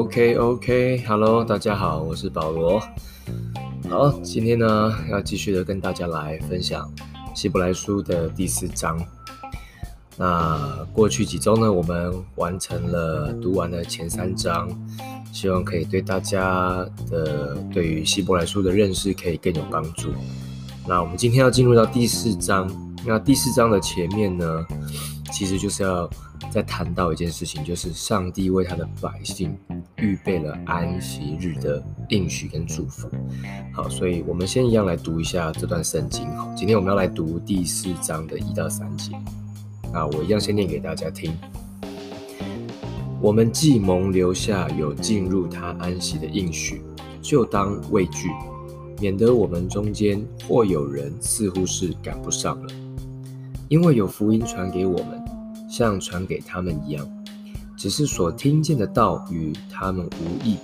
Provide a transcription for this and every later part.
OK OK，Hello，大家好，我是保罗。好，今天呢要继续的跟大家来分享希伯来书的第四章。那过去几周呢，我们完成了读完了前三章，希望可以对大家的对于希伯来书的认识可以更有帮助。那我们今天要进入到第四章，那第四章的前面呢，其实就是要。再谈到一件事情，就是上帝为他的百姓预备了安息日的应许跟祝福。好，所以我们先一样来读一下这段圣经。好，今天我们要来读第四章的一到三节。那我一样先念给大家听。我们既蒙留下有进入他安息的应许，就当畏惧，免得我们中间或有人似乎是赶不上了，因为有福音传给我们。像传给他们一样，只是所听见的道与他们无益，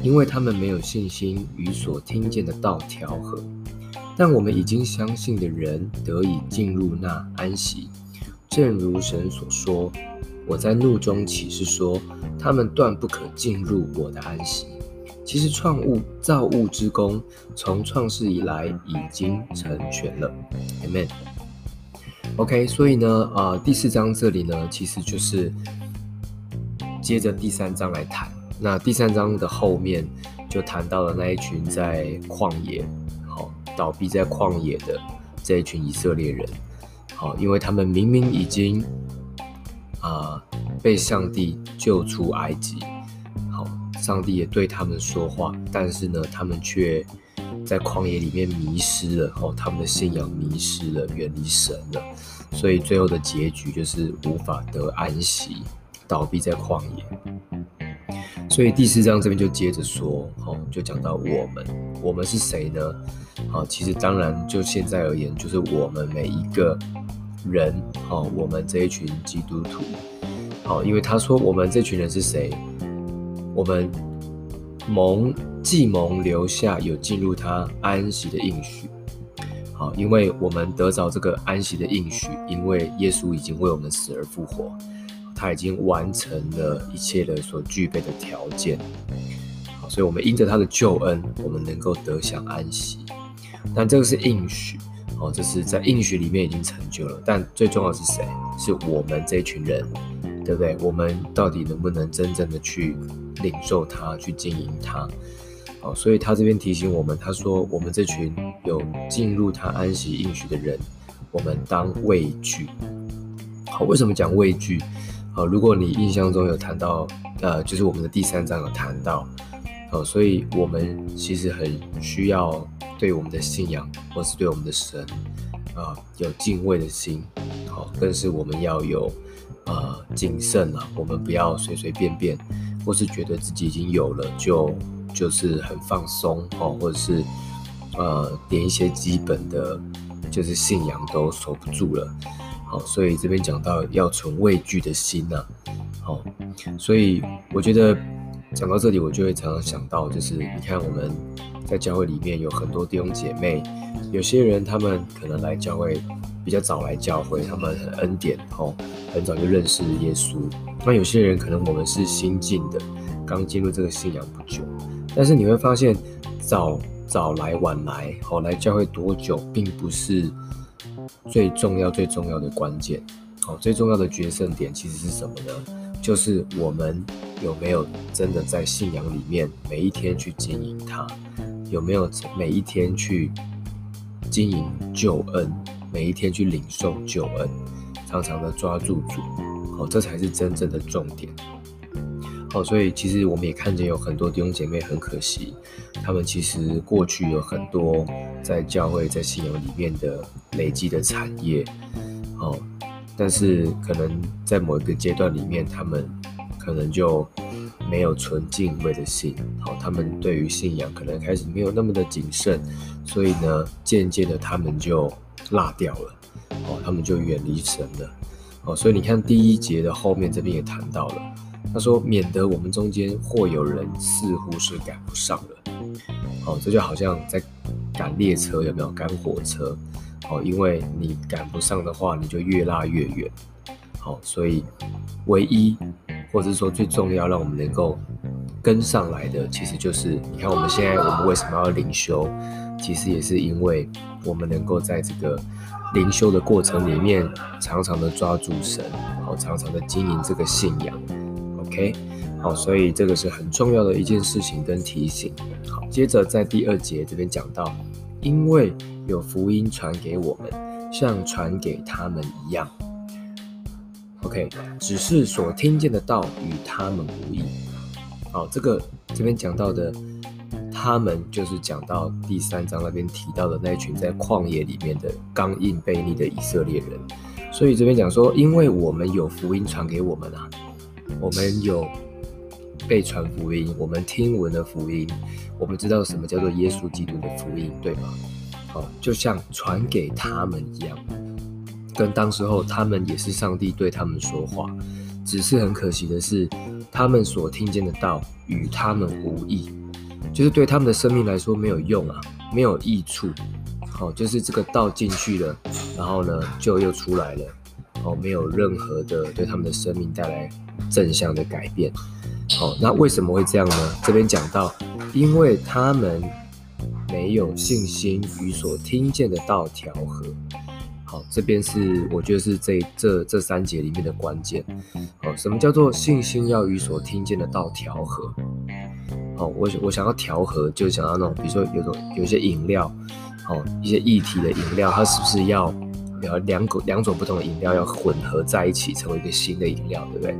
因为他们没有信心与所听见的道调和。但我们已经相信的人得以进入那安息，正如神所说：“我在怒中起誓说，他们断不可进入我的安息。”其实创物造物之工从创世以来已经成全了。Amen。OK，所以呢，呃，第四章这里呢，其实就是接着第三章来谈。那第三章的后面就谈到了那一群在旷野，好、哦、倒闭在旷野的这一群以色列人，好、因为他们明明已经啊、被上帝救出埃及，好、上帝也对他们说话，但是呢，他们却在旷野里面迷失了，哦，他们的信仰迷失了，远离神了，所以最后的结局就是无法得安息，倒闭在旷野。所以第四章这边就接着说，哦，就讲到我们，我们是谁呢？好，其实当然就现在而言，就是我们每一个人，哦，我们这一群基督徒，好，因为他说我们这群人是谁？我们蒙。既蒙留下有进入他安息的应许，好，因为我们得着这个安息的应许，因为耶稣已经为我们死而复活，他已经完成了一切的所具备的条件，好，所以我们因着他的救恩，我们能够得享安息。但这个是应许，哦，这是在应许里面已经成就了。但最重要的是谁？是我们这群人，对不对？我们到底能不能真正的去领受它，去经营它？好，所以他这边提醒我们，他说：“我们这群有进入他安息应许的人，我们当畏惧。”好，为什么讲畏惧？好，如果你印象中有谈到，呃，就是我们的第三章有谈到，好，所以我们其实很需要对我们的信仰，或是对我们的神，啊，有敬畏的心。好，更是我们要有，呃，谨慎啊，我们不要随随便便，或是觉得自己已经有了就。就是很放松哦，或者是呃，连一些基本的，就是信仰都守不住了。好，所以这边讲到要存畏惧的心呐。好，所以我觉得讲到这里，我就会常常想到，就是你看我们在教会里面有很多弟兄姐妹，有些人他们可能来教会比较早来教会，他们很恩典哦，很早就认识耶稣。那有些人可能我们是新进的，刚进入这个信仰不久。但是你会发现，早早来晚来，好来教会多久，并不是最重要最重要的关键。好，最重要的决胜点其实是什么呢？就是我们有没有真的在信仰里面每一天去经营它，有没有每一天去经营救恩，每一天去领受救恩，常常的抓住主，好，这才是真正的重点。好，所以其实我们也看见有很多弟兄姐妹很可惜，他们其实过去有很多在教会、在信仰里面的累积的产业，哦，但是可能在某一个阶段里面，他们可能就没有存敬畏的心，好，他们对于信仰可能开始没有那么的谨慎，所以呢，渐渐的他们就落掉了，哦，他们就远离神了，哦，所以你看第一节的后面这边也谈到了。他说：“免得我们中间或有人似乎是赶不上了。”哦，这就好像在赶列车，有没有赶火车？哦，因为你赶不上的话，你就越拉越远。好，所以唯一或者说最重要，让我们能够跟上来的，其实就是你看我们现在我们为什么要灵修，其实也是因为我们能够在这个灵修的过程里面，常常的抓住神，好，常常的经营这个信仰。OK，好，所以这个是很重要的一件事情跟提醒。好，接着在第二节这边讲到，因为有福音传给我们，像传给他们一样。OK，只是所听见的道与他们无异。好，这个这边讲到的，他们就是讲到第三章那边提到的那一群在旷野里面的刚硬背逆的以色列人。所以这边讲说，因为我们有福音传给我们啊，我们有被传福音，我们听闻的福音，我们知道什么叫做耶稣基督的福音，对吗？好，就像传给他们一样，跟当时候他们也是上帝对他们说话，只是很可惜的是。他们所听见的道与他们无益，就是对他们的生命来说没有用啊，没有益处。好，就是这个道进去了，然后呢就又出来了，哦，没有任何的对他们的生命带来正向的改变。好，那为什么会这样呢？这边讲到，因为他们没有信心与所听见的道调和。好，这边是我觉得是这这这三节里面的关键。好，什么叫做信心要与所听见的道调和？好，我我想要调和，就想要那种，比如说有种有些饮料，好，一些液体的饮料，它是不是要两两种两种不同的饮料要混合在一起，成为一个新的饮料，对不对？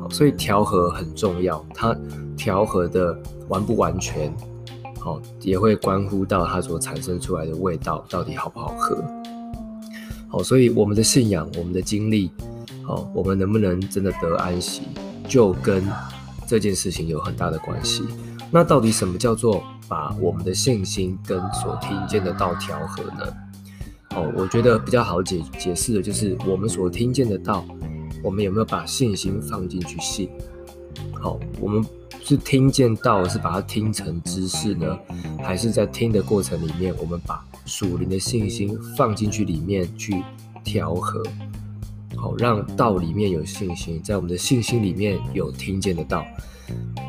好，所以调和很重要，它调和的完不完全，好，也会关乎到它所产生出来的味道到底好不好喝。好，所以我们的信仰，我们的经历，好，我们能不能真的得安息，就跟这件事情有很大的关系。那到底什么叫做把我们的信心跟所听见的道调和呢？哦，我觉得比较好解解释的就是我们所听见的道，我们有没有把信心放进去信？好，我们是听见道，是把它听成知识呢，还是在听的过程里面，我们把属灵的信心放进去里面去调和，好，让道里面有信心，在我们的信心里面有听见的道，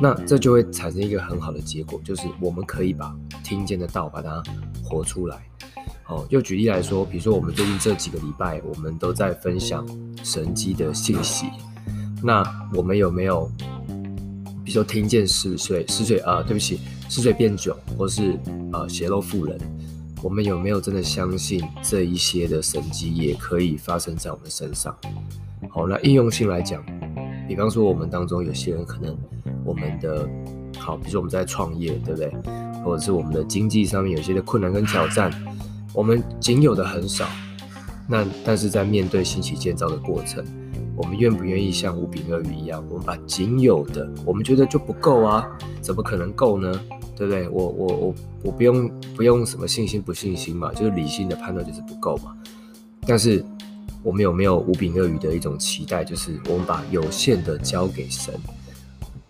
那这就会产生一个很好的结果，就是我们可以把听见的道把它活出来。哦，就举例来说，比如说我们最近这几个礼拜，我们都在分享神迹的信息，那我们有没有，比如说听见死水死水啊，对不起，死水变酒，或是呃血肉妇人？我们有没有真的相信这一些的神迹也可以发生在我们身上？好，那应用性来讲，比方说我们当中有些人可能我们的好，比如说我们在创业，对不对？或者是我们的经济上面有些的困难跟挑战，我们仅有的很少。那但是在面对新起建造的过程，我们愿不愿意像五饼鳄鱼一样，我们把仅有的，我们觉得就不够啊？怎么可能够呢？对不对？我我我我不用不用什么信心不信心嘛，就是理性的判断就是不够嘛。但是我们有没有五饼鳄鱼的一种期待，就是我们把有限的交给神，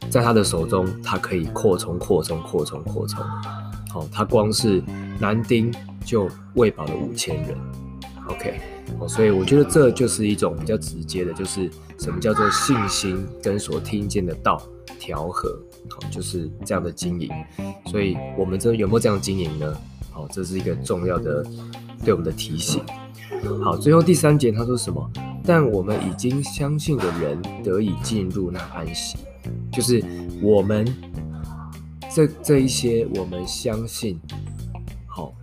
在他的手中，他可以扩充扩充扩充扩充。好，他光是男丁就喂饱了五千人。OK，好，所以我觉得这就是一种比较直接的，就是什么叫做信心跟所听见的道调和。好，就是这样的经营，所以我们这有没有这样经营呢？好，这是一个重要的对我们的提醒。好，最后第三节他说什么？但我们已经相信的人得以进入那安息，就是我们这这一些我们相信，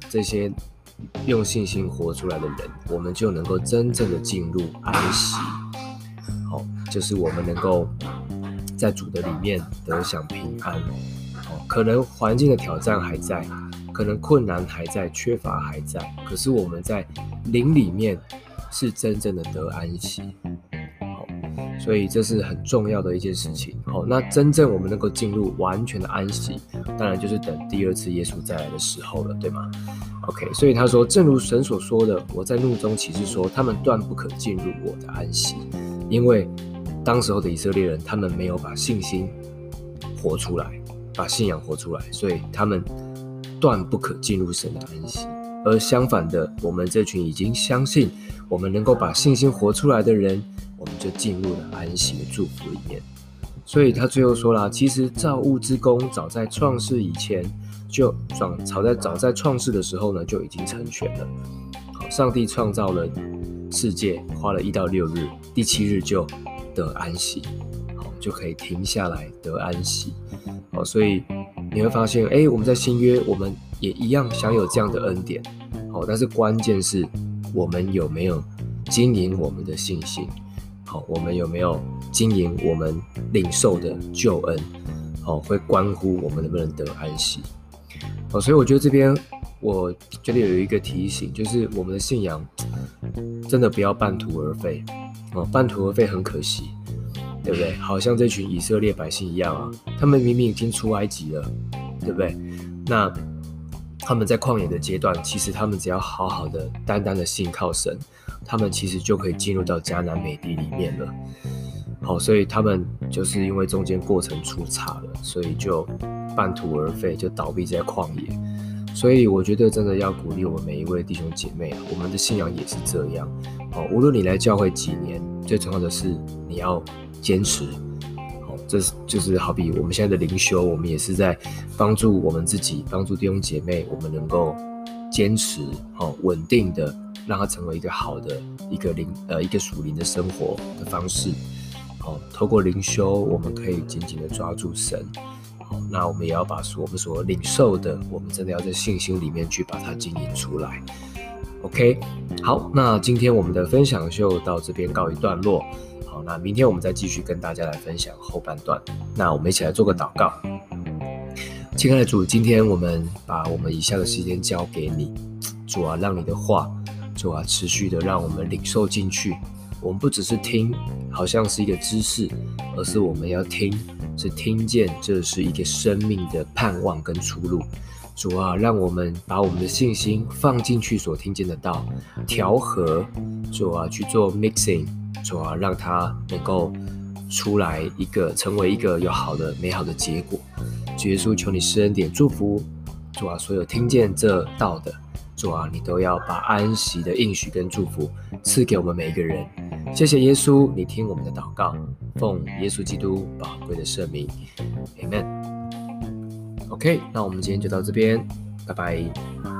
这些用信心活出来的人，我们就能够真正的进入安息。好，就是我们能够。在主的里面得享平安，哦，可能环境的挑战还在，可能困难还在，缺乏还在，可是我们在灵里面是真正的得安息，所以这是很重要的一件事情，好，那真正我们能够进入完全的安息，当然就是等第二次耶稣再来的时候了，对吗？OK，所以他说，正如神所说的，我在怒中起誓说，他们断不可进入我的安息，因为。当时候的以色列人，他们没有把信心活出来，把信仰活出来，所以他们断不可进入神的安息。而相反的，我们这群已经相信，我们能够把信心活出来的人，就进入了安息的祝福里面。所以他最后说了，其实造物之工早在创世以前就早早在早在创世的时候呢就已经成全了。好，上帝创造了世界，花了一到六日，第七日就得安息，好，就可以停下来得安息。好，所以你会发现，哎、我们在新约我们也一样享有这样的恩典。好，但是关键是我们有没有经营我们的信心。好，我们有没有经营我们领受的救恩？好，会关乎我们能不能得安息。好，所以我觉得这边我觉得有一个提醒，就是我们的信仰真的不要半途而废。哦，半途而废很可惜，对不对？好像这群以色列百姓一样啊，他们明明已经出埃及了，对不对？那他们在旷野的阶段，其实他们只要好好的、单单的信靠神。他们其实就可以进入到迦南美地里面了。好，所以他们就是因为中间过程出岔了，所以就半途而废，就倒闭在旷野。所以我觉得真的要鼓励我们每一位弟兄姐妹，我们的信仰也是这样。好，无论你来教会几年，最重要的是你要坚持。好，这是就是好比我们现在的灵修，我们也是在帮助我们自己，帮助弟兄姐妹，我们能够坚持好稳定的。让它成为一个好的一个灵呃一个属灵的生活的方式，好，透过灵修，我们可以紧紧的抓住神，好，那我们也要把我们所领受的，我们真的要在信心里面去把它经营出来。OK，好，那今天我们的分享就到这边告一段落，好，那明天我们再继续跟大家来分享后半段，那我们一起来做个祷告。亲爱的主，今天我们把我们以下的时间交给你，主啊，让你的话。主啊，持续的让我们领受进去。我们不只是听，好像是一个知识，而是我们要听，是听见这是一个生命的盼望跟出路。主啊，让我们把我们的信心放进去所听见的道，调和。主啊，去做 mixing。主啊，让它能够出来一个，成为一个有好的、美好的结果。主耶稣，求你施恩典祝福。主啊，所有听见这道的。主啊，你都要把安息的应许跟祝福赐给我们每一个人。谢谢耶稣，你听我们的祷告，奉耶稣基督宝贵的圣名，Amen。OK，那我们今天就到这边，拜拜。